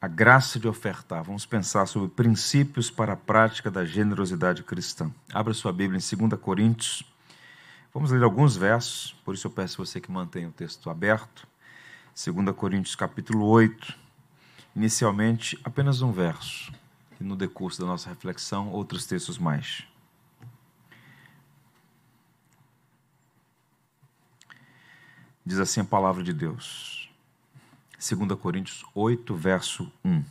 a graça de ofertar. Vamos pensar sobre princípios para a prática da generosidade cristã. Abra sua Bíblia em 2 Coríntios. Vamos ler alguns versos, por isso eu peço você que mantenha o texto aberto. 2 Coríntios capítulo 8. Inicialmente, apenas um verso. E no decurso da nossa reflexão, outros textos mais. Diz assim a palavra de Deus. 2 Coríntios 8, verso 1.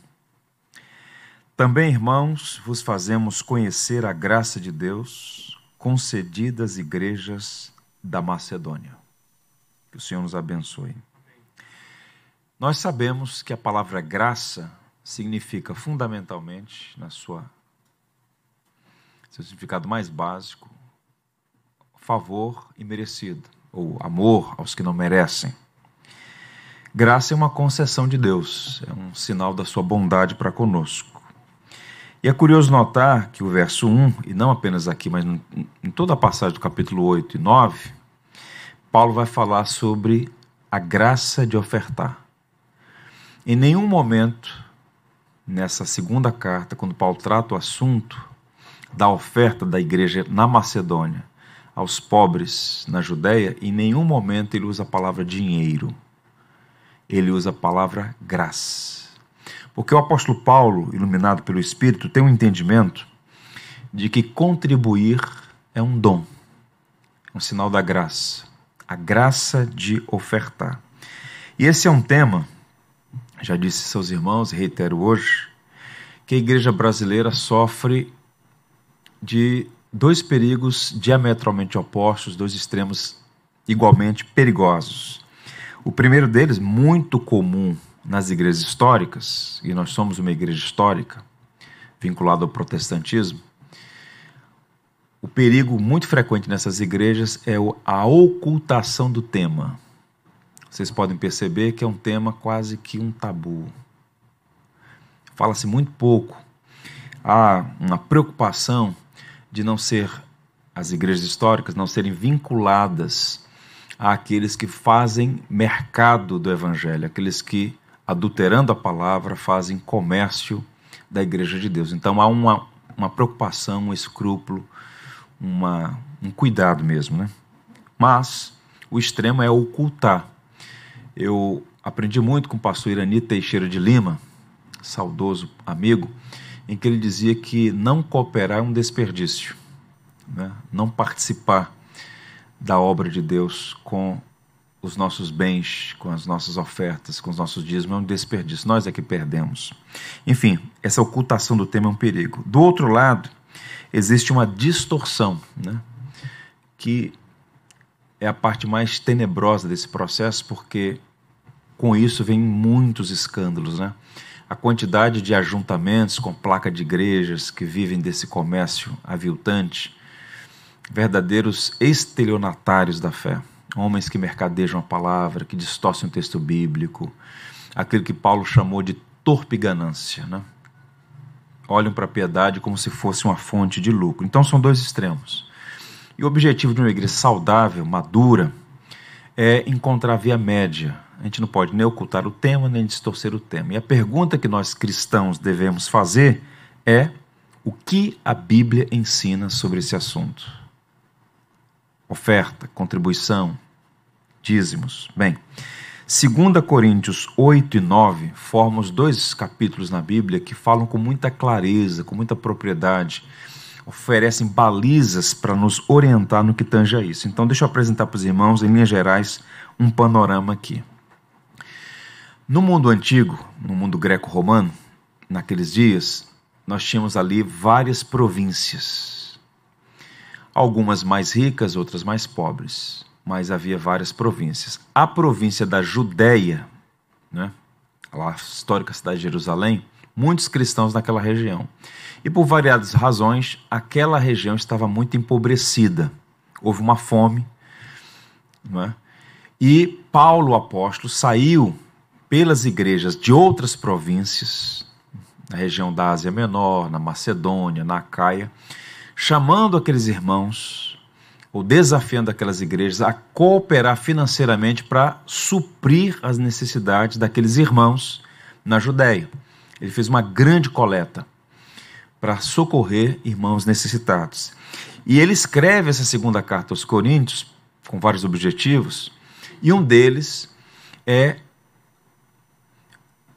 Também, irmãos, vos fazemos conhecer a graça de Deus concedida às igrejas da Macedônia. Que o Senhor nos abençoe. Nós sabemos que a palavra graça significa fundamentalmente, na sua seu significado mais básico, favor e merecido, ou amor aos que não merecem. Graça é uma concessão de Deus, é um sinal da sua bondade para conosco. E é curioso notar que o verso 1, e não apenas aqui, mas em toda a passagem do capítulo 8 e 9, Paulo vai falar sobre a graça de ofertar. Em nenhum momento, nessa segunda carta, quando Paulo trata o assunto da oferta da igreja na Macedônia aos pobres na Judéia, em nenhum momento ele usa a palavra dinheiro ele usa a palavra graça. Porque o apóstolo Paulo, iluminado pelo Espírito, tem um entendimento de que contribuir é um dom, um sinal da graça, a graça de ofertar. E esse é um tema, já disse seus irmãos, reitero hoje, que a igreja brasileira sofre de dois perigos diametralmente opostos, dois extremos igualmente perigosos. O primeiro deles, muito comum nas igrejas históricas, e nós somos uma igreja histórica, vinculada ao protestantismo, o perigo muito frequente nessas igrejas é a ocultação do tema. Vocês podem perceber que é um tema quase que um tabu. Fala-se muito pouco. Há uma preocupação de não ser as igrejas históricas não serem vinculadas àqueles que fazem mercado do Evangelho, aqueles que, adulterando a palavra, fazem comércio da Igreja de Deus. Então há uma, uma preocupação, um escrúpulo, uma, um cuidado mesmo. Né? Mas o extremo é ocultar. Eu aprendi muito com o pastor Irani Teixeira de Lima, saudoso amigo, em que ele dizia que não cooperar é um desperdício, né? não participar da obra de Deus com os nossos bens, com as nossas ofertas, com os nossos dízimos, é um desperdício. Nós é que perdemos. Enfim, essa ocultação do tema é um perigo. Do outro lado, existe uma distorção, né? que é a parte mais tenebrosa desse processo, porque com isso vem muitos escândalos. Né? A quantidade de ajuntamentos com placa de igrejas que vivem desse comércio aviltante verdadeiros estelionatários da fé, homens que mercadejam a palavra, que distorcem o texto bíblico, aquilo que Paulo chamou de torpe ganância, né? Olham para a piedade como se fosse uma fonte de lucro. Então são dois extremos. E o objetivo de uma igreja saudável, madura, é encontrar a via média. A gente não pode nem ocultar o tema, nem distorcer o tema. E a pergunta que nós cristãos devemos fazer é: o que a Bíblia ensina sobre esse assunto? Oferta, contribuição, dízimos. Bem, 2 Coríntios 8 e 9 formam os dois capítulos na Bíblia que falam com muita clareza, com muita propriedade, oferecem balizas para nos orientar no que tange a isso. Então, deixa eu apresentar para os irmãos, em linhas gerais, um panorama aqui. No mundo antigo, no mundo greco-romano, naqueles dias, nós tínhamos ali várias províncias algumas mais ricas, outras mais pobres, mas havia várias províncias. A província da Judéia, né, a histórica cidade de Jerusalém, muitos cristãos naquela região. E por variadas razões, aquela região estava muito empobrecida. Houve uma fome. Né? E Paulo, apóstolo, saiu pelas igrejas de outras províncias, na região da Ásia Menor, na Macedônia, na Caia, chamando aqueles irmãos, ou desafiando aquelas igrejas a cooperar financeiramente para suprir as necessidades daqueles irmãos na Judéia. Ele fez uma grande coleta para socorrer irmãos necessitados. E ele escreve essa segunda carta aos Coríntios com vários objetivos, e um deles é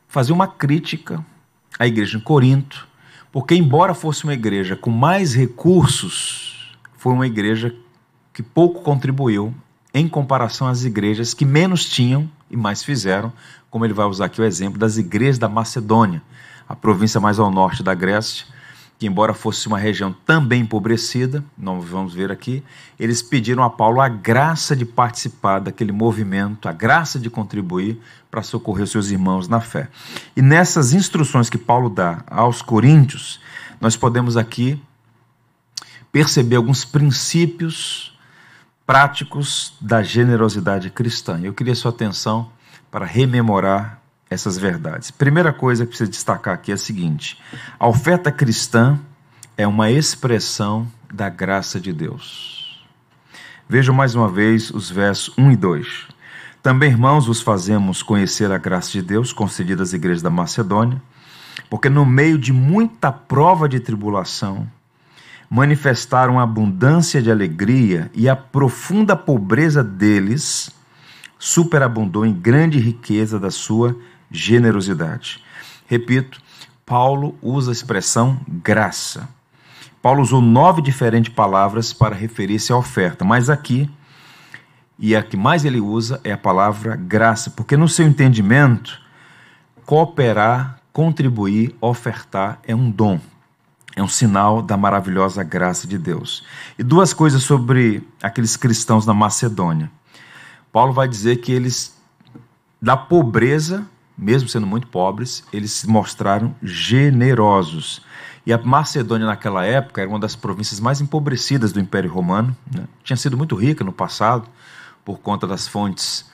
fazer uma crítica à igreja em Corinto, porque, embora fosse uma igreja com mais recursos, foi uma igreja que pouco contribuiu em comparação às igrejas que menos tinham e mais fizeram, como ele vai usar aqui o exemplo das igrejas da Macedônia, a província mais ao norte da Grécia, que embora fosse uma região também empobrecida, nós vamos ver aqui, eles pediram a Paulo a graça de participar daquele movimento, a graça de contribuir para socorrer seus irmãos na fé. E nessas instruções que Paulo dá aos coríntios, nós podemos aqui perceber alguns princípios práticos da generosidade cristã. Eu queria sua atenção para rememorar essas verdades. Primeira coisa que precisa destacar aqui é a seguinte: a oferta cristã é uma expressão da graça de Deus. Vejam mais uma vez os versos 1 e 2. Também, irmãos, vos fazemos conhecer a graça de Deus concedida às igrejas da Macedônia, porque no meio de muita prova de tribulação, manifestaram abundância de alegria e a profunda pobreza deles superabundou em grande riqueza da sua generosidade. Repito, Paulo usa a expressão graça. Paulo usou nove diferentes palavras para referir-se à oferta, mas aqui, e a que mais ele usa é a palavra graça, porque no seu entendimento, cooperar, contribuir, ofertar é um dom, é um sinal da maravilhosa graça de Deus. E duas coisas sobre aqueles cristãos na Macedônia. Paulo vai dizer que eles, da pobreza, mesmo sendo muito pobres, eles se mostraram generosos. E a Macedônia, naquela época, era uma das províncias mais empobrecidas do Império Romano. Né? Tinha sido muito rica no passado, por conta das fontes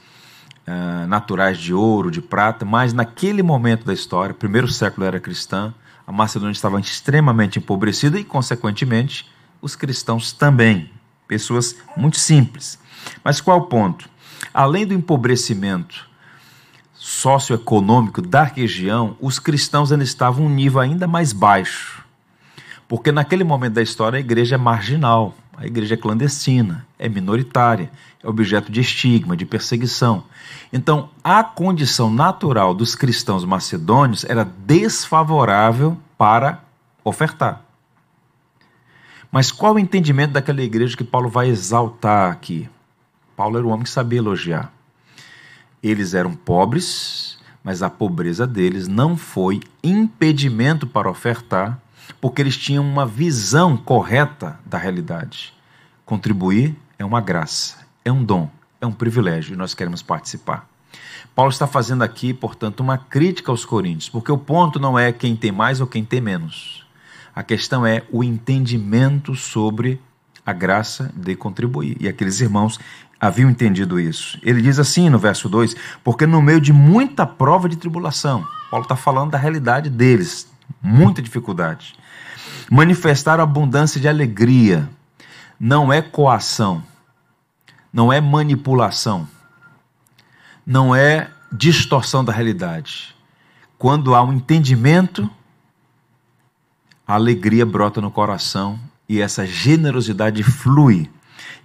uh, naturais de ouro, de prata, mas naquele momento da história, primeiro século era cristã, a Macedônia estava extremamente empobrecida e, consequentemente, os cristãos também. Pessoas muito simples. Mas qual o ponto? Além do empobrecimento socioeconômico da região, os cristãos ainda estavam um nível ainda mais baixo. Porque naquele momento da história a igreja é marginal, a igreja é clandestina, é minoritária, é objeto de estigma, de perseguição. Então, a condição natural dos cristãos macedônios era desfavorável para ofertar. Mas qual o entendimento daquela igreja que Paulo vai exaltar aqui? Paulo era um homem que sabia elogiar. Eles eram pobres, mas a pobreza deles não foi impedimento para ofertar, porque eles tinham uma visão correta da realidade. Contribuir é uma graça, é um dom, é um privilégio e nós queremos participar. Paulo está fazendo aqui, portanto, uma crítica aos coríntios, porque o ponto não é quem tem mais ou quem tem menos. A questão é o entendimento sobre a graça de contribuir. E aqueles irmãos haviam entendido isso. Ele diz assim no verso 2: Porque no meio de muita prova de tribulação, Paulo está falando da realidade deles, muita dificuldade, manifestaram abundância de alegria, não é coação, não é manipulação, não é distorção da realidade. Quando há um entendimento, a alegria brota no coração e essa generosidade flui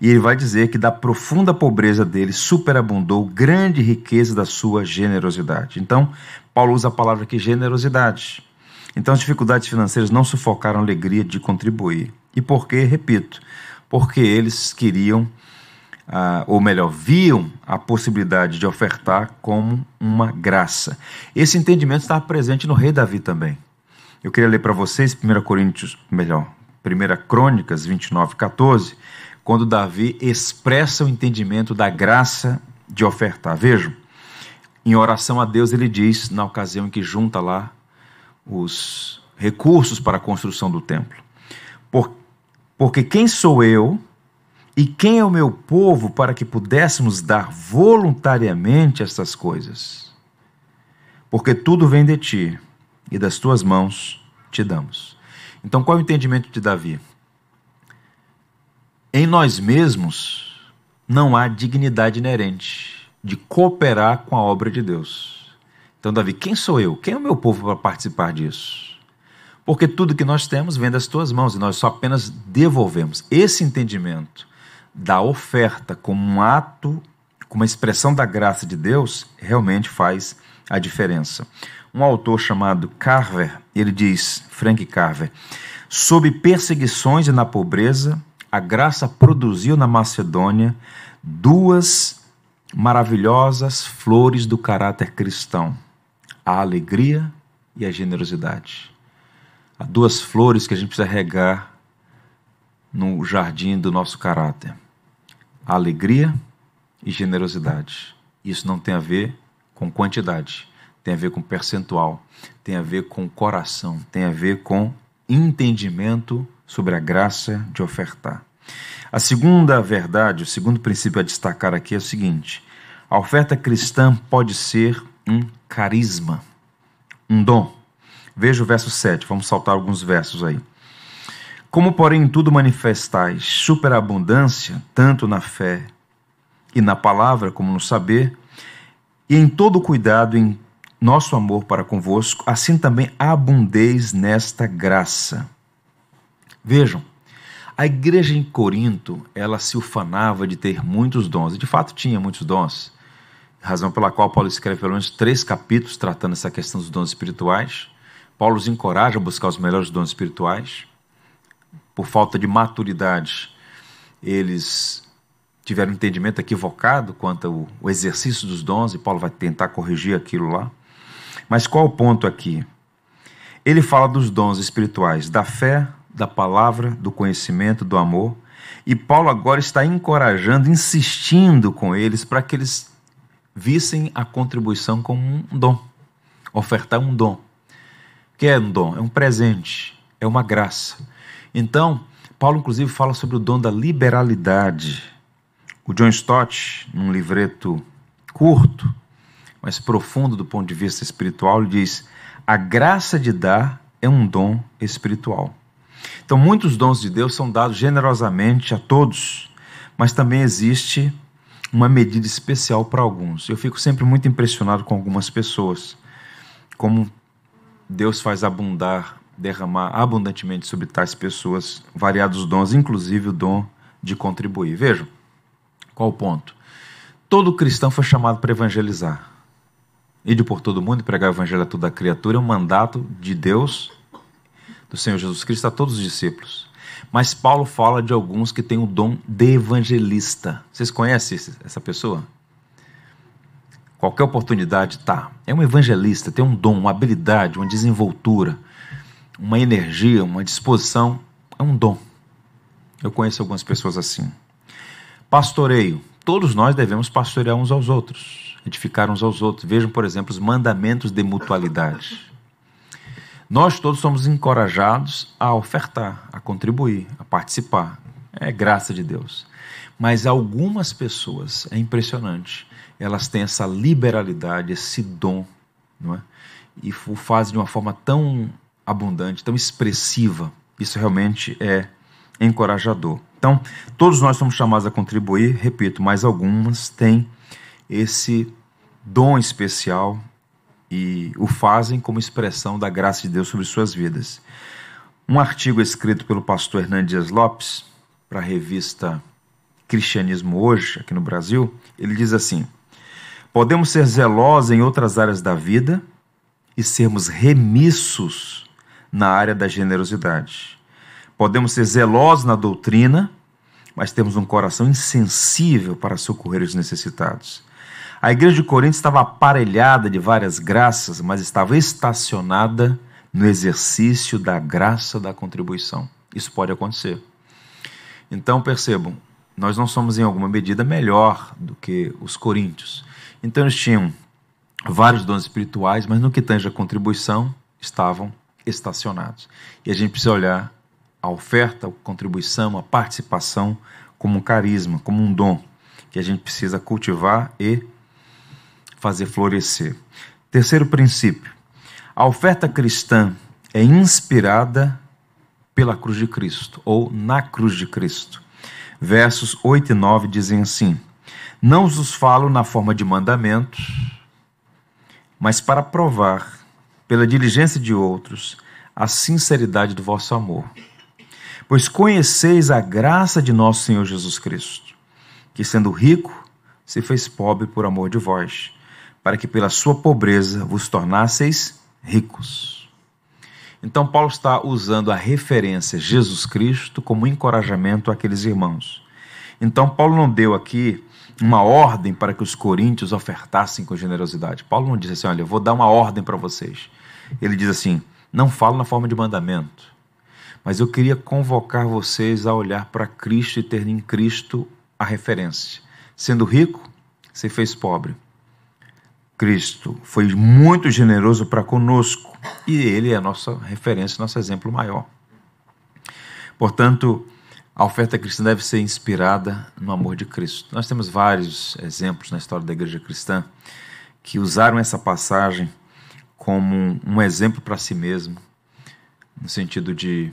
e ele vai dizer que da profunda pobreza dele superabundou grande riqueza da sua generosidade. Então, Paulo usa a palavra aqui generosidade. Então, as dificuldades financeiras não sufocaram a alegria de contribuir. E por quê? Repito, porque eles queriam, ah, ou melhor, viam a possibilidade de ofertar como uma graça. Esse entendimento estava presente no rei Davi também. Eu queria ler para vocês 1 Coríntios, melhor, 1 Crônicas 29, 14 quando Davi expressa o entendimento da graça de ofertar. Vejam, em oração a Deus, ele diz, na ocasião em que junta lá os recursos para a construção do templo: Por, Porque quem sou eu e quem é o meu povo para que pudéssemos dar voluntariamente estas coisas? Porque tudo vem de ti e das tuas mãos te damos. Então, qual é o entendimento de Davi? Em nós mesmos não há dignidade inerente de cooperar com a obra de Deus. Então, Davi, quem sou eu? Quem é o meu povo para participar disso? Porque tudo que nós temos vem das tuas mãos e nós só apenas devolvemos. Esse entendimento da oferta como um ato, como uma expressão da graça de Deus, realmente faz a diferença. Um autor chamado Carver, ele diz, Frank Carver, sob perseguições e na pobreza, a graça produziu na Macedônia duas maravilhosas flores do caráter cristão: a alegria e a generosidade. Há duas flores que a gente precisa regar no jardim do nosso caráter: a alegria e generosidade. Isso não tem a ver com quantidade, tem a ver com percentual, tem a ver com coração, tem a ver com entendimento sobre a graça de ofertar. A segunda verdade, o segundo princípio a destacar aqui é o seguinte: a oferta cristã pode ser um carisma, um dom. Veja o verso 7, vamos saltar alguns versos aí. Como, porém, em tudo manifestais superabundância, tanto na fé e na palavra como no saber, e em todo cuidado em nosso amor para convosco, assim também abundeis nesta graça. Vejam, a igreja em Corinto, ela se ufanava de ter muitos dons, e de fato tinha muitos dons, razão pela qual Paulo escreve pelo menos três capítulos tratando essa questão dos dons espirituais. Paulo os encoraja a buscar os melhores dons espirituais. Por falta de maturidade, eles tiveram um entendimento equivocado quanto ao exercício dos dons, e Paulo vai tentar corrigir aquilo lá. Mas qual o ponto aqui? Ele fala dos dons espirituais, da fé, da palavra, do conhecimento, do amor. E Paulo agora está encorajando, insistindo com eles para que eles vissem a contribuição como um dom, ofertar um dom. O que é um dom? É um presente, é uma graça. Então, Paulo inclusive fala sobre o dom da liberalidade. O John Stott, num livreto curto, mas profundo do ponto de vista espiritual, diz: a graça de dar é um dom espiritual. Então, muitos dons de Deus são dados generosamente a todos, mas também existe uma medida especial para alguns. Eu fico sempre muito impressionado com algumas pessoas, como Deus faz abundar, derramar abundantemente sobre tais pessoas variados dons, inclusive o dom de contribuir. Vejam, qual o ponto? Todo cristão foi chamado para evangelizar. Ide por todo mundo e pregar o evangelho a toda criatura é um mandato de Deus do Senhor Jesus Cristo a todos os discípulos. Mas Paulo fala de alguns que têm o dom de evangelista. Vocês conhecem essa pessoa? Qualquer oportunidade tá. É um evangelista, tem um dom, uma habilidade, uma desenvoltura, uma energia, uma disposição. É um dom. Eu conheço algumas pessoas assim. Pastoreio. Todos nós devemos pastorear uns aos outros, edificar uns aos outros. Vejam, por exemplo, os mandamentos de mutualidade. Nós todos somos encorajados a ofertar, a contribuir, a participar. É graça de Deus. Mas algumas pessoas, é impressionante, elas têm essa liberalidade, esse dom, não é? E o fazem de uma forma tão abundante, tão expressiva. Isso realmente é encorajador. Então, todos nós somos chamados a contribuir, repito, mas algumas têm esse dom especial e o fazem como expressão da graça de Deus sobre suas vidas. Um artigo escrito pelo pastor Hernandes Lopes para a revista Cristianismo Hoje, aqui no Brasil, ele diz assim: Podemos ser zelosos em outras áreas da vida e sermos remissos na área da generosidade. Podemos ser zelosos na doutrina, mas temos um coração insensível para socorrer os necessitados. A igreja de Corinto estava aparelhada de várias graças, mas estava estacionada no exercício da graça da contribuição. Isso pode acontecer. Então percebam, nós não somos em alguma medida melhor do que os coríntios. Então eles tinham vários dons espirituais, mas no que tange a contribuição, estavam estacionados. E a gente precisa olhar a oferta, a contribuição, a participação como um carisma, como um dom que a gente precisa cultivar e fazer florescer. Terceiro princípio: a oferta cristã é inspirada pela cruz de Cristo, ou na cruz de Cristo. Versos 8 e 9 dizem assim: Não os falo na forma de mandamentos, mas para provar, pela diligência de outros, a sinceridade do vosso amor. Pois conheceis a graça de nosso Senhor Jesus Cristo, que sendo rico, se fez pobre por amor de vós, para que pela sua pobreza vos tornasseis ricos. Então, Paulo está usando a referência Jesus Cristo como encorajamento àqueles irmãos. Então, Paulo não deu aqui uma ordem para que os coríntios ofertassem com generosidade. Paulo não disse assim: olha, eu vou dar uma ordem para vocês. Ele diz assim: não falo na forma de mandamento, mas eu queria convocar vocês a olhar para Cristo e ter em Cristo a referência. Sendo rico, se fez pobre. Cristo foi muito generoso para conosco e ele é a nossa referência, nosso exemplo maior. Portanto, a oferta cristã deve ser inspirada no amor de Cristo. Nós temos vários exemplos na história da igreja cristã que usaram essa passagem como um exemplo para si mesmo, no sentido de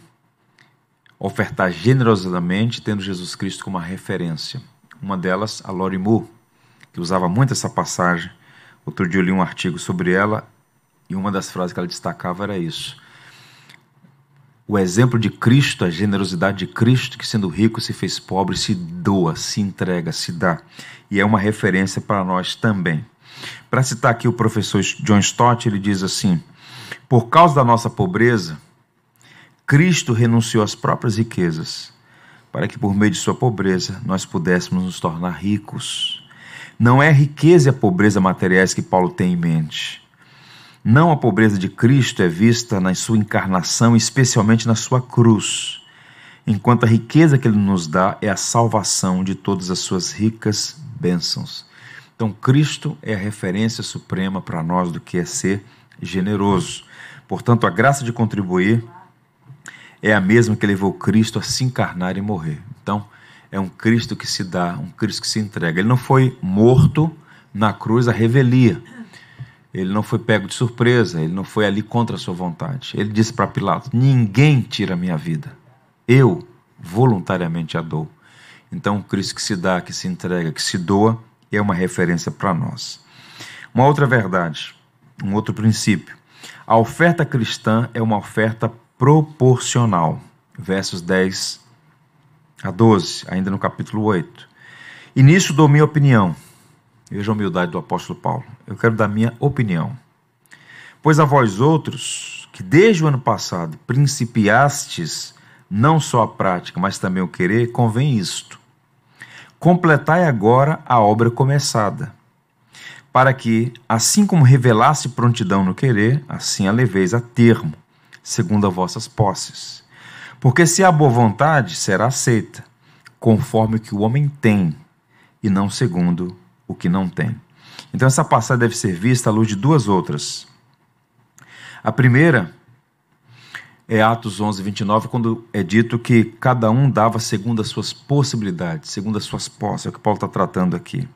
ofertar generosamente, tendo Jesus Cristo como uma referência. Uma delas, a Lori Moore, que usava muito essa passagem. Outro dia eu li um artigo sobre ela e uma das frases que ela destacava era isso o exemplo de Cristo, a generosidade de Cristo, que sendo rico se fez pobre, se doa, se entrega, se dá. E é uma referência para nós também. Para citar aqui o professor John Stott, ele diz assim: Por causa da nossa pobreza, Cristo renunciou às próprias riquezas, para que por meio de sua pobreza nós pudéssemos nos tornar ricos. Não é a riqueza e a pobreza materiais que Paulo tem em mente não a pobreza de Cristo é vista na sua encarnação, especialmente na sua cruz, enquanto a riqueza que ele nos dá é a salvação de todas as suas ricas bênçãos. Então, Cristo é a referência suprema para nós do que é ser generoso. Portanto, a graça de contribuir é a mesma que levou Cristo a se encarnar e morrer. Então, é um Cristo que se dá, um Cristo que se entrega. Ele não foi morto na cruz a revelia ele não foi pego de surpresa, ele não foi ali contra a sua vontade. Ele disse para Pilatos: Ninguém tira a minha vida, eu voluntariamente a dou. Então, o Cristo que se dá, que se entrega, que se doa, é uma referência para nós. Uma outra verdade, um outro princípio: a oferta cristã é uma oferta proporcional. Versos 10 a 12, ainda no capítulo 8. E nisso dou minha opinião Veja a humildade do apóstolo Paulo. Eu quero dar minha opinião. Pois a vós outros, que desde o ano passado principiastes não só a prática, mas também o querer, convém isto. Completai agora a obra começada, para que, assim como revelasse prontidão no querer, assim a leveis a termo, segundo as vossas posses. Porque se há boa vontade, será aceita, conforme o que o homem tem, e não segundo o que não tem. Então, essa passagem deve ser vista à luz de duas outras. A primeira é Atos 11, 29, quando é dito que cada um dava segundo as suas possibilidades, segundo as suas posses, é o que Paulo está tratando aqui.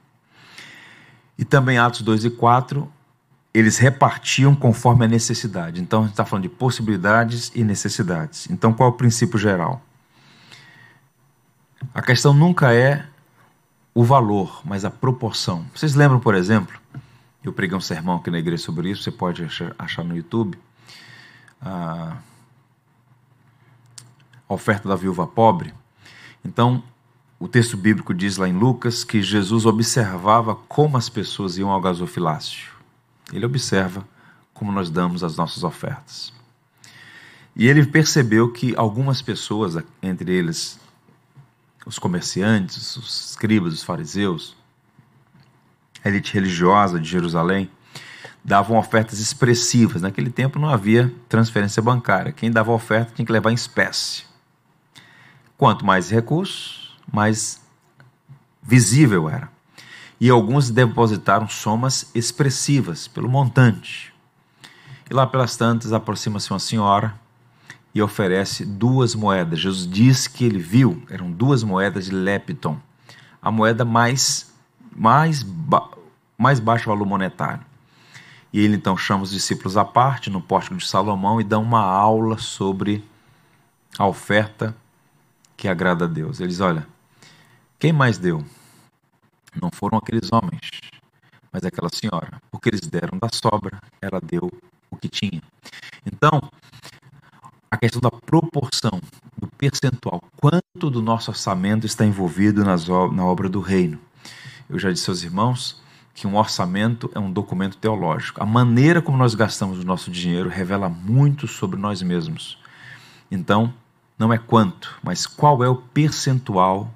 E também Atos 2 e 4, eles repartiam conforme a necessidade. Então, a gente está falando de possibilidades e necessidades. Então, qual é o princípio geral? A questão nunca é o valor, mas a proporção. Vocês lembram, por exemplo, eu preguei um sermão aqui na igreja sobre isso, você pode achar, no YouTube. A oferta da viúva pobre. Então, o texto bíblico diz lá em Lucas que Jesus observava como as pessoas iam ao gasofilácio. Ele observa como nós damos as nossas ofertas. E ele percebeu que algumas pessoas, entre eles os comerciantes, os escribas, os fariseus, a elite religiosa de Jerusalém, davam ofertas expressivas. Naquele tempo não havia transferência bancária. Quem dava oferta tinha que levar em espécie. Quanto mais recursos, mais visível era. E alguns depositaram somas expressivas pelo montante. E lá pelas tantas aproxima-se uma senhora e oferece duas moedas. Jesus disse que ele viu, eram duas moedas de lepton, a moeda mais, mais, ba mais baixo valor monetário. E ele então chama os discípulos à parte no pórtico de Salomão e dá uma aula sobre a oferta que agrada a Deus. Eles, olha, quem mais deu? Não foram aqueles homens, mas aquela senhora, porque eles deram da sobra, ela deu o que tinha. Então, a questão da proporção, do percentual, quanto do nosso orçamento está envolvido nas, na obra do reino. Eu já disse aos irmãos que um orçamento é um documento teológico. A maneira como nós gastamos o nosso dinheiro revela muito sobre nós mesmos. Então, não é quanto, mas qual é o percentual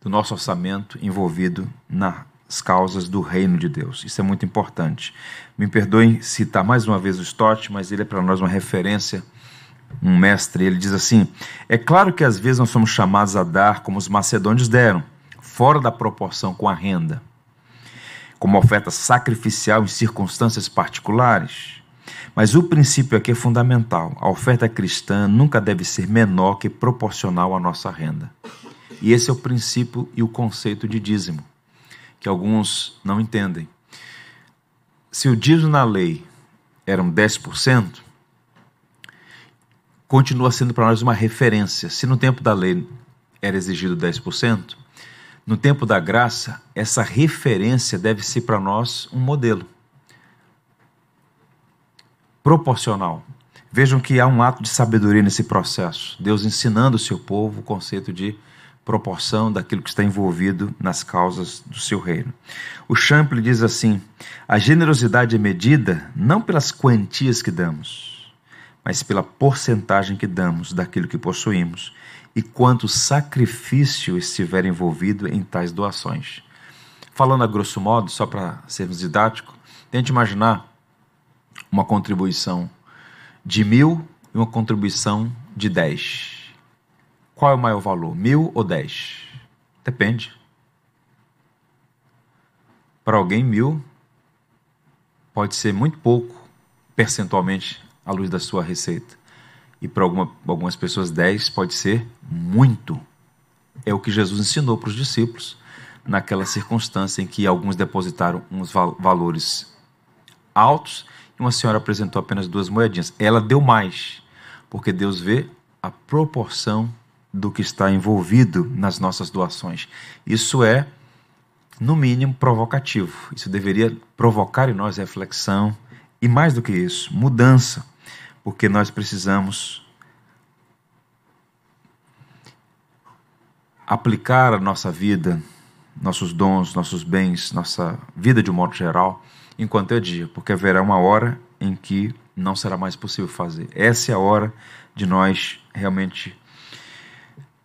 do nosso orçamento envolvido nas causas do reino de Deus. Isso é muito importante. Me perdoem citar mais uma vez o Stott, mas ele é para nós uma referência, um mestre. Ele diz assim: É claro que às vezes nós somos chamados a dar como os macedônios deram, fora da proporção com a renda, como oferta sacrificial em circunstâncias particulares. Mas o princípio aqui é fundamental. A oferta cristã nunca deve ser menor que proporcional à nossa renda. E esse é o princípio e o conceito de dízimo, que alguns não entendem. Se o dízimo na lei era um 10%, continua sendo para nós uma referência. Se no tempo da lei era exigido 10%, no tempo da graça, essa referência deve ser para nós um modelo proporcional. Vejam que há um ato de sabedoria nesse processo. Deus ensinando o seu povo o conceito de proporção daquilo que está envolvido nas causas do seu reino. O Champlin diz assim: a generosidade é medida não pelas quantias que damos, mas pela porcentagem que damos daquilo que possuímos e quanto sacrifício estiver envolvido em tais doações. Falando a grosso modo, só para sermos didáticos, tente imaginar uma contribuição de mil e uma contribuição de dez qual é o maior valor? Mil ou dez? Depende. Para alguém, mil pode ser muito pouco percentualmente à luz da sua receita. E para alguma, algumas pessoas, dez pode ser muito. É o que Jesus ensinou para os discípulos naquela circunstância em que alguns depositaram uns valores altos e uma senhora apresentou apenas duas moedinhas. Ela deu mais, porque Deus vê a proporção do que está envolvido nas nossas doações. Isso é, no mínimo, provocativo. Isso deveria provocar em nós reflexão e, mais do que isso, mudança, porque nós precisamos aplicar a nossa vida, nossos dons, nossos bens, nossa vida de um modo geral, enquanto é dia, porque haverá uma hora em que não será mais possível fazer. Essa é a hora de nós realmente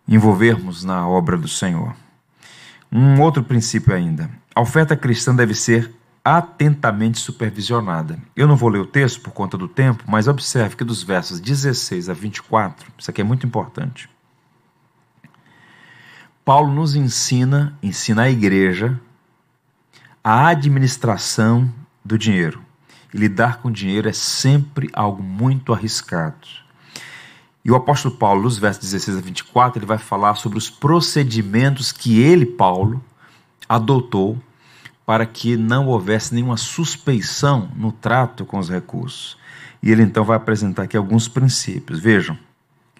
envolvermos na obra do Senhor. Um outro princípio ainda: a oferta cristã deve ser atentamente supervisionada. Eu não vou ler o texto por conta do tempo, mas observe que dos versos 16 a 24, isso aqui é muito importante. Paulo nos ensina, ensina a igreja, a administração do dinheiro. E lidar com dinheiro é sempre algo muito arriscado. E o apóstolo Paulo, nos versos 16 a 24, ele vai falar sobre os procedimentos que ele, Paulo, adotou para que não houvesse nenhuma suspeição no trato com os recursos. E ele então vai apresentar aqui alguns princípios. Vejam,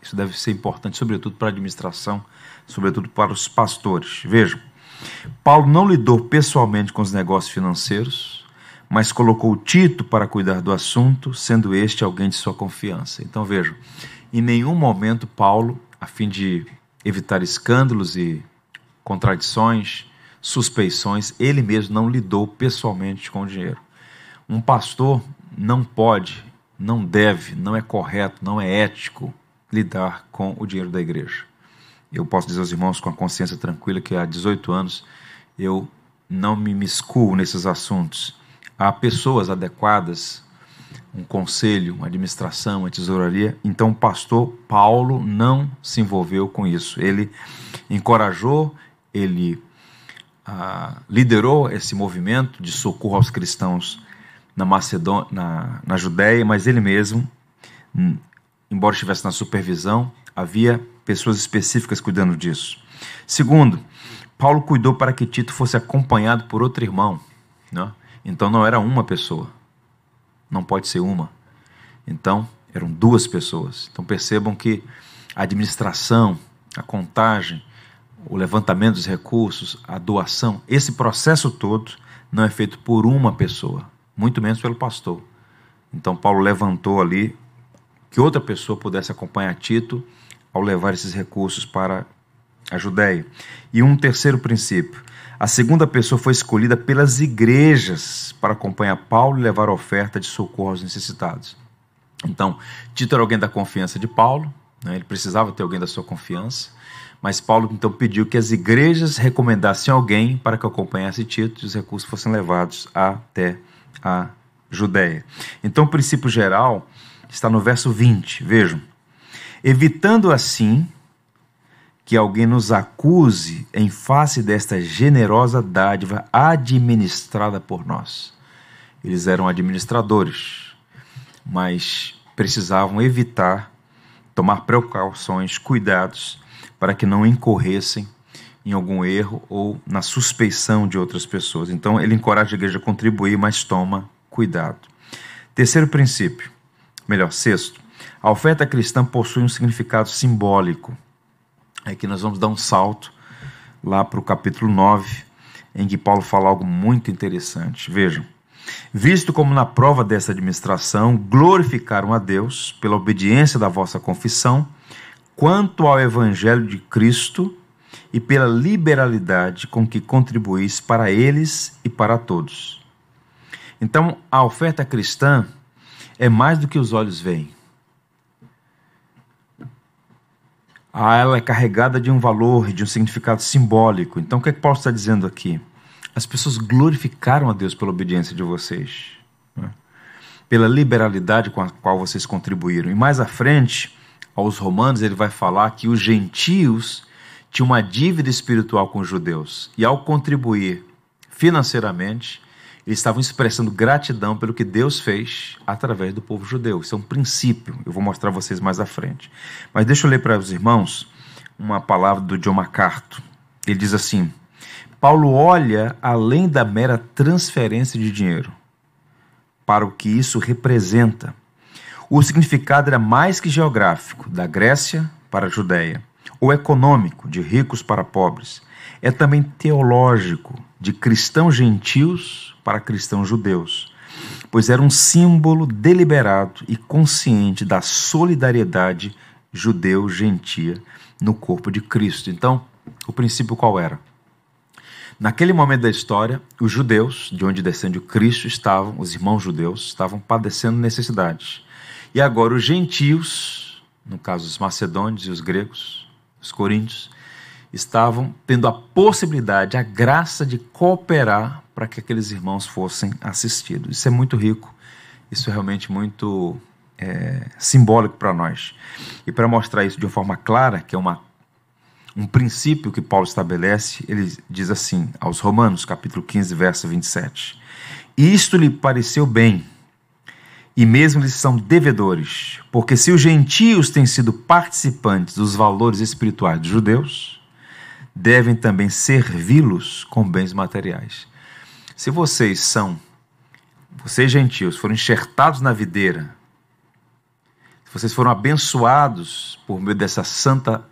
isso deve ser importante, sobretudo para a administração, sobretudo para os pastores. Vejam, Paulo não lidou pessoalmente com os negócios financeiros, mas colocou Tito para cuidar do assunto, sendo este alguém de sua confiança. Então vejam, em nenhum momento Paulo, a fim de evitar escândalos e contradições, suspeições, ele mesmo não lidou pessoalmente com o dinheiro. Um pastor não pode, não deve, não é correto, não é ético lidar com o dinheiro da igreja. Eu posso dizer aos irmãos com a consciência tranquila que há 18 anos eu não me miscuo nesses assuntos. Há pessoas adequadas um conselho, uma administração, uma tesouraria. Então, o pastor Paulo não se envolveu com isso. Ele encorajou, ele ah, liderou esse movimento de socorro aos cristãos na Macedônia, na, na Judéia, mas ele mesmo, hum, embora estivesse na supervisão, havia pessoas específicas cuidando disso. Segundo, Paulo cuidou para que Tito fosse acompanhado por outro irmão. Né? Então não era uma pessoa não pode ser uma. Então, eram duas pessoas. Então, percebam que a administração, a contagem, o levantamento dos recursos, a doação, esse processo todo não é feito por uma pessoa, muito menos pelo pastor. Então Paulo levantou ali que outra pessoa pudesse acompanhar Tito ao levar esses recursos para a Judéia. E um terceiro princípio: a segunda pessoa foi escolhida pelas igrejas para acompanhar Paulo e levar oferta de socorro aos necessitados. Então, Tito era alguém da confiança de Paulo, né? ele precisava ter alguém da sua confiança, mas Paulo então pediu que as igrejas recomendassem alguém para que acompanhasse Tito e os recursos fossem levados até a Judéia. Então, o princípio geral está no verso 20, vejam. Evitando assim que alguém nos acuse em face desta generosa dádiva administrada por nós. Eles eram administradores, mas precisavam evitar, tomar precauções, cuidados, para que não incorressem em algum erro ou na suspeição de outras pessoas. Então, ele encoraja a igreja a contribuir, mas toma cuidado. Terceiro princípio, melhor, sexto, a oferta cristã possui um significado simbólico é que nós vamos dar um salto lá para o capítulo 9, em que Paulo fala algo muito interessante. Vejam. Visto como na prova dessa administração glorificaram a Deus pela obediência da vossa confissão, quanto ao evangelho de Cristo e pela liberalidade com que contribuís para eles e para todos. Então, a oferta cristã é mais do que os olhos veem. Ah, ela é carregada de um valor, de um significado simbólico. Então, o que, é que Paulo está dizendo aqui? As pessoas glorificaram a Deus pela obediência de vocês, né? pela liberalidade com a qual vocês contribuíram. E mais à frente, aos Romanos, ele vai falar que os gentios tinham uma dívida espiritual com os judeus. E ao contribuir financeiramente, eles estavam expressando gratidão pelo que Deus fez através do povo judeu. Isso é um princípio, eu vou mostrar a vocês mais à frente. Mas deixa eu ler para os irmãos uma palavra do John MacArthur. Ele diz assim: Paulo olha além da mera transferência de dinheiro para o que isso representa. O significado era mais que geográfico, da Grécia para a Judéia, ou econômico, de ricos para pobres. É também teológico, de cristãos gentios para cristãos judeus, pois era um símbolo deliberado e consciente da solidariedade judeu-gentia no corpo de Cristo. Então, o princípio qual era? Naquele momento da história, os judeus, de onde descende o Cristo, estavam, os irmãos judeus, estavam padecendo necessidades. E agora os gentios, no caso os macedônios e os gregos, os coríntios, estavam tendo a possibilidade, a graça de cooperar para que aqueles irmãos fossem assistidos. Isso é muito rico, isso é realmente muito é, simbólico para nós. E para mostrar isso de uma forma clara, que é uma, um princípio que Paulo estabelece, ele diz assim, aos Romanos, capítulo 15, verso 27. Isto lhe pareceu bem, e mesmo eles são devedores, porque se os gentios têm sido participantes dos valores espirituais dos judeus, devem também servi-los com bens materiais. Se vocês são, vocês gentios, foram enxertados na videira, se vocês foram abençoados por meio dessa santa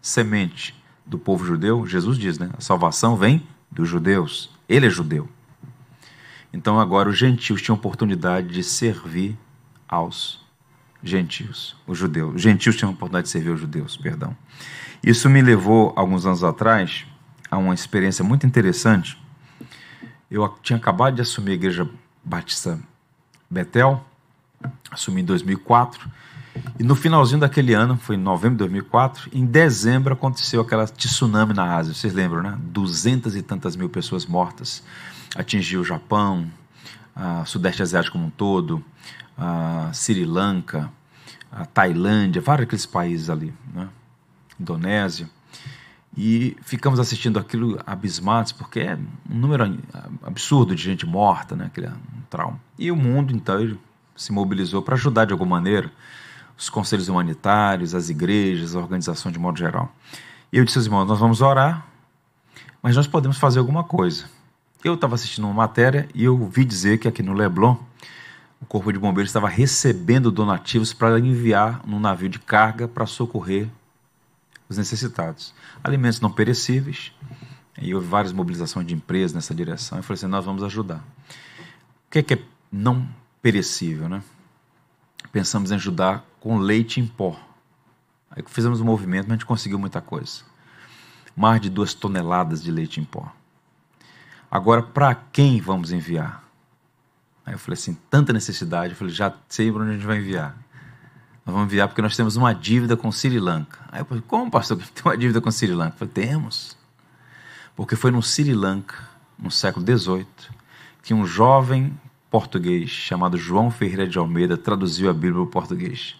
semente do povo judeu, Jesus diz, né? A salvação vem dos judeus. Ele é judeu. Então agora os gentios tinham oportunidade de servir aos gentios, os judeus. Os gentios tinham oportunidade de servir aos judeus, perdão. Isso me levou, alguns anos atrás, a uma experiência muito interessante eu tinha acabado de assumir a Igreja Batista Betel, assumi em 2004, e no finalzinho daquele ano, foi em novembro de 2004, em dezembro aconteceu aquela tsunami na Ásia, vocês lembram, né? Duzentas e tantas mil pessoas mortas, atingiu o Japão, a Sudeste Asiático como um todo, a Sri Lanka, a Tailândia, vários aqueles países ali, né? Indonésia. E ficamos assistindo aquilo abismados, porque é um número absurdo de gente morta, né? Aquele trauma. E o mundo inteiro se mobilizou para ajudar de alguma maneira os conselhos humanitários, as igrejas, a organização de modo geral. E eu disse aos irmãos: nós vamos orar, mas nós podemos fazer alguma coisa. Eu estava assistindo uma matéria e eu vi dizer que aqui no Leblon o Corpo de Bombeiros estava recebendo donativos para enviar num navio de carga para socorrer os necessitados. Alimentos não perecíveis, E houve várias mobilizações de empresas nessa direção. Eu falei assim: nós vamos ajudar. O que é, que é não perecível, né? Pensamos em ajudar com leite em pó. Aí fizemos um movimento, mas a gente conseguiu muita coisa. Mais de duas toneladas de leite em pó. Agora, para quem vamos enviar? Aí eu falei assim: tanta necessidade. Eu falei: já sei para onde a gente vai enviar. Nós vamos enviar porque nós temos uma dívida com Sri Lanka. Aí eu falei: como, pastor, que tem uma dívida com Sri Lanka? Eu falei: temos. Porque foi no Sri Lanka, no século XVIII, que um jovem português chamado João Ferreira de Almeida traduziu a Bíblia para o português.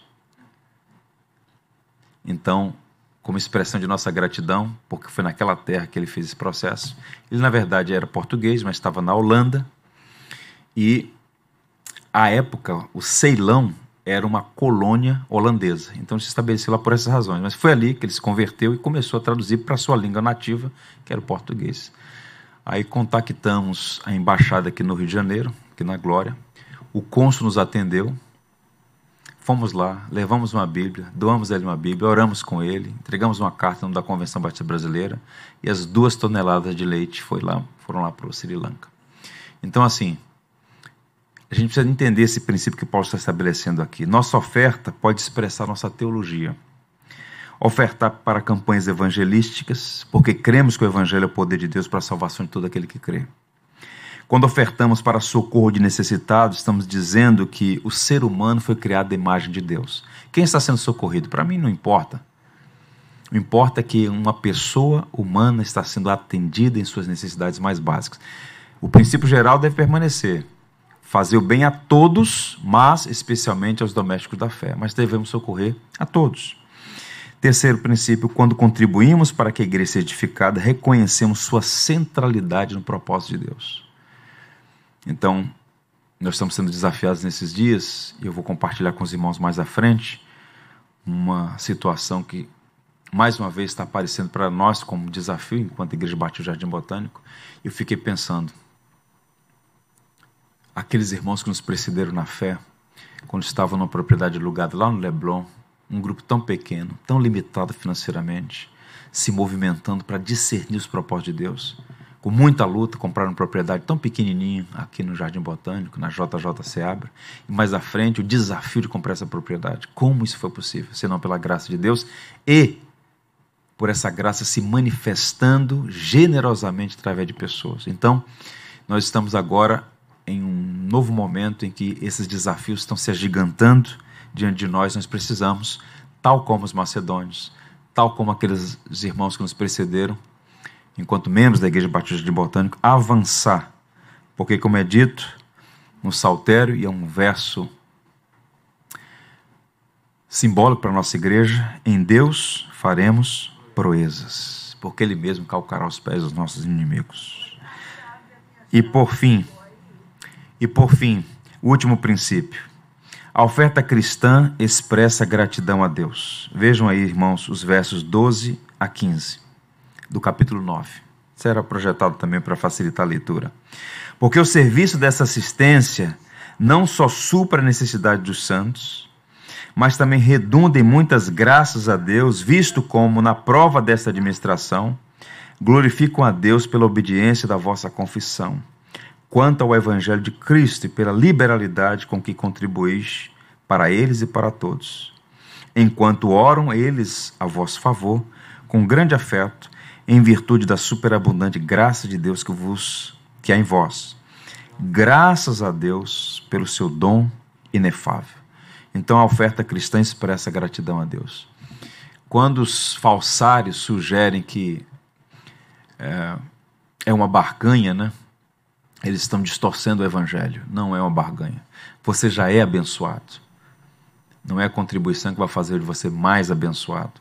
Então, como expressão de nossa gratidão, porque foi naquela terra que ele fez esse processo, ele na verdade era português, mas estava na Holanda e à época o Ceilão era uma colônia holandesa. Então se estabeleceu lá por essas razões. Mas foi ali que ele se converteu e começou a traduzir para a sua língua nativa, que era o português. Aí contactamos a embaixada aqui no Rio de Janeiro, aqui na Glória. O cônsul nos atendeu. Fomos lá, levamos uma Bíblia, doamos ele uma Bíblia, oramos com ele, entregamos uma carta da Convenção Batista Brasileira e as duas toneladas de leite foi lá, foram lá para o Sri Lanka. Então, assim, a gente precisa entender esse princípio que Paulo está estabelecendo aqui. Nossa oferta pode expressar nossa teologia. Ofertar para campanhas evangelísticas, porque cremos que o Evangelho é o poder de Deus para a salvação de todo aquele que crê. Quando ofertamos para socorro de necessitados, estamos dizendo que o ser humano foi criado à imagem de Deus. Quem está sendo socorrido? Para mim não importa. O importa é que uma pessoa humana está sendo atendida em suas necessidades mais básicas. O princípio geral deve permanecer fazer o bem a todos, mas especialmente aos domésticos da fé. Mas devemos socorrer a todos. Terceiro princípio, quando contribuímos para que a igreja seja edificada, reconhecemos sua centralidade no propósito de Deus. Então, nós estamos sendo desafiados nesses dias, e eu vou compartilhar com os irmãos mais à frente, uma situação que, mais uma vez, está aparecendo para nós como desafio, enquanto a Igreja Batista Jardim Botânico. Eu fiquei pensando, aqueles irmãos que nos precederam na fé, quando estavam numa propriedade alugada lá no Leblon, um grupo tão pequeno, tão limitado financeiramente, se movimentando para discernir os propósitos de Deus. Com muita luta, compraram uma propriedade tão pequenininha aqui no Jardim Botânico, na JJ Seabra. E mais à frente, o desafio de comprar essa propriedade. Como isso foi possível? Senão pela graça de Deus e por essa graça se manifestando generosamente através de pessoas. Então, nós estamos agora em um novo momento em que esses desafios estão se agigantando diante de nós, nós precisamos, tal como os macedônios, tal como aqueles irmãos que nos precederam, enquanto membros da Igreja Batista de Botânico, avançar. Porque, como é dito no Saltério, e é um verso simbólico para a nossa igreja, em Deus faremos proezas, porque Ele mesmo calcará os pés dos nossos inimigos. E por fim, e por fim, o último princípio. A oferta cristã expressa gratidão a Deus. Vejam aí, irmãos, os versos 12 a 15 do capítulo 9. Isso era projetado também para facilitar a leitura. Porque o serviço dessa assistência não só supra a necessidade dos santos, mas também redunda em muitas graças a Deus, visto como, na prova desta administração, glorificam a Deus pela obediência da vossa confissão quanto ao Evangelho de Cristo e pela liberalidade com que contribuís para eles e para todos. Enquanto oram eles a vosso favor, com grande afeto, em virtude da superabundante graça de Deus que vos que há em vós. Graças a Deus pelo seu dom inefável. Então a oferta cristã expressa gratidão a Deus. Quando os falsários sugerem que é, é uma barganha, né? Eles estão distorcendo o evangelho. Não é uma barganha. Você já é abençoado. Não é a contribuição que vai fazer de você mais abençoado,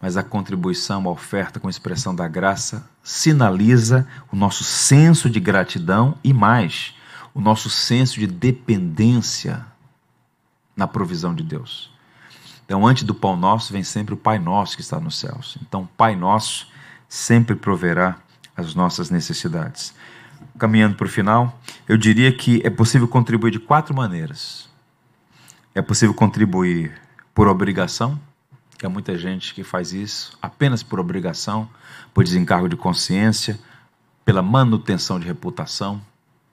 mas a contribuição, a oferta com expressão da graça sinaliza o nosso senso de gratidão e mais, o nosso senso de dependência na provisão de Deus. Então, antes do pão nosso, vem sempre o Pai Nosso que está nos céus. Então, Pai Nosso sempre proverá as nossas necessidades caminhando para o final, eu diria que é possível contribuir de quatro maneiras. É possível contribuir por obrigação, que há muita gente que faz isso apenas por obrigação, por desencargo de consciência, pela manutenção de reputação,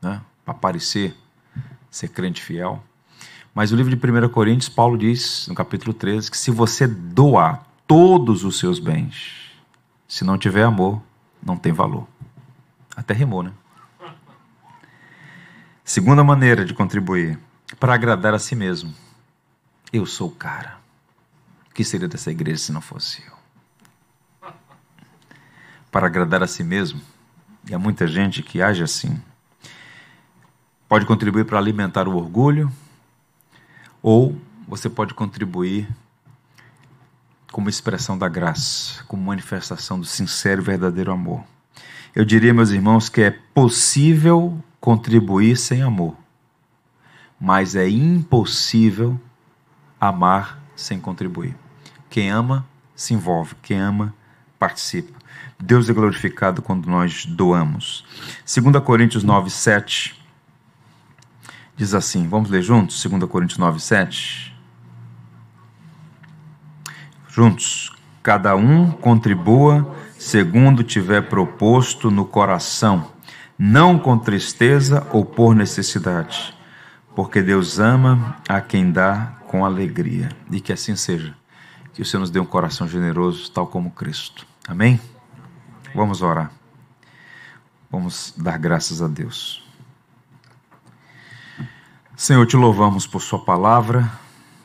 né? para parecer ser crente fiel. Mas o livro de 1 Coríntios, Paulo diz, no capítulo 13, que se você doar todos os seus bens, se não tiver amor, não tem valor. Até rimou, né? Segunda maneira de contribuir, para agradar a si mesmo. Eu sou o cara. O que seria dessa igreja se não fosse eu? Para agradar a si mesmo, e há muita gente que age assim, pode contribuir para alimentar o orgulho, ou você pode contribuir como expressão da graça, como manifestação do sincero e verdadeiro amor. Eu diria, meus irmãos, que é possível contribuir sem amor, mas é impossível amar sem contribuir. Quem ama se envolve, quem ama participa. Deus é glorificado quando nós doamos. 2 Coríntios 9, 7 diz assim: vamos ler juntos? 2 Coríntios 9, 7. Juntos, cada um contribua segundo tiver proposto no coração, não com tristeza ou por necessidade, porque Deus ama a quem dá com alegria. E que assim seja. Que o Senhor nos dê um coração generoso, tal como Cristo. Amém? Vamos orar. Vamos dar graças a Deus. Senhor, te louvamos por Sua palavra,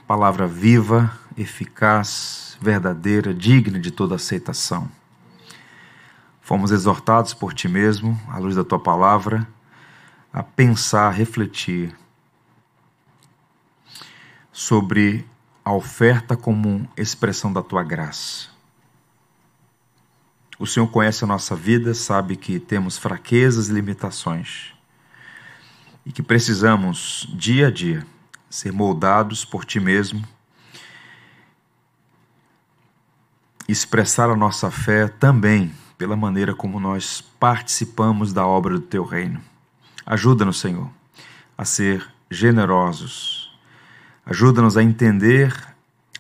palavra viva, eficaz, verdadeira, digna de toda aceitação. Fomos exortados por ti mesmo, à luz da tua palavra, a pensar, a refletir sobre a oferta como expressão da tua graça. O Senhor conhece a nossa vida, sabe que temos fraquezas e limitações e que precisamos, dia a dia, ser moldados por Ti mesmo expressar a nossa fé também pela maneira como nós participamos da obra do teu reino. Ajuda-nos, Senhor, a ser generosos. Ajuda-nos a entender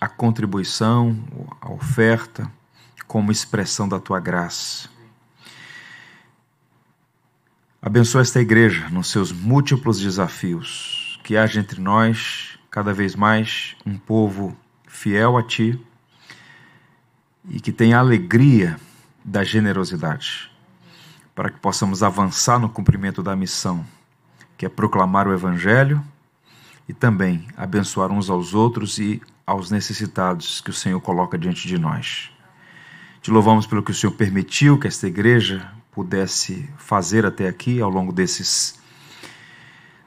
a contribuição, a oferta, como expressão da tua graça. Abençoa esta igreja nos seus múltiplos desafios, que haja entre nós cada vez mais um povo fiel a ti e que tenha alegria da generosidade, para que possamos avançar no cumprimento da missão, que é proclamar o Evangelho e também abençoar uns aos outros e aos necessitados que o Senhor coloca diante de nós. Te louvamos pelo que o Senhor permitiu que esta igreja pudesse fazer até aqui ao longo desses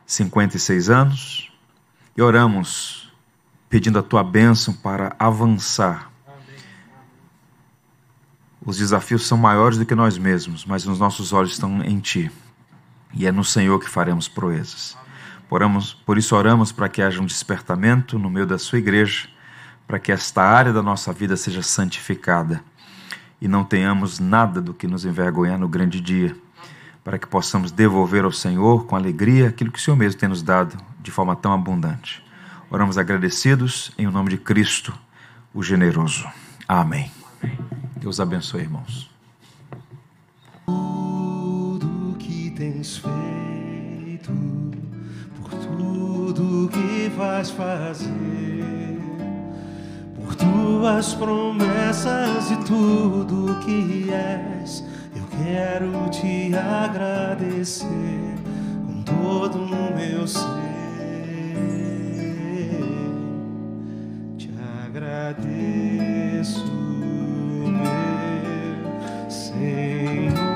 56 anos e oramos pedindo a tua bênção para avançar os desafios são maiores do que nós mesmos, mas os nossos olhos estão em Ti. E é no Senhor que faremos proezas. Por isso oramos para que haja um despertamento no meio da sua igreja, para que esta área da nossa vida seja santificada e não tenhamos nada do que nos envergonhar no grande dia, para que possamos devolver ao Senhor com alegria aquilo que o Senhor mesmo tem nos dado de forma tão abundante. Oramos agradecidos em o nome de Cristo, o generoso. Amém. Deus abençoe, irmãos. Tudo que tens feito, por tudo que vais fazer, por tuas promessas e tudo que és, eu quero te agradecer com todo o meu ser. Te agradeço meu Senhor.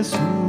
Agradeço.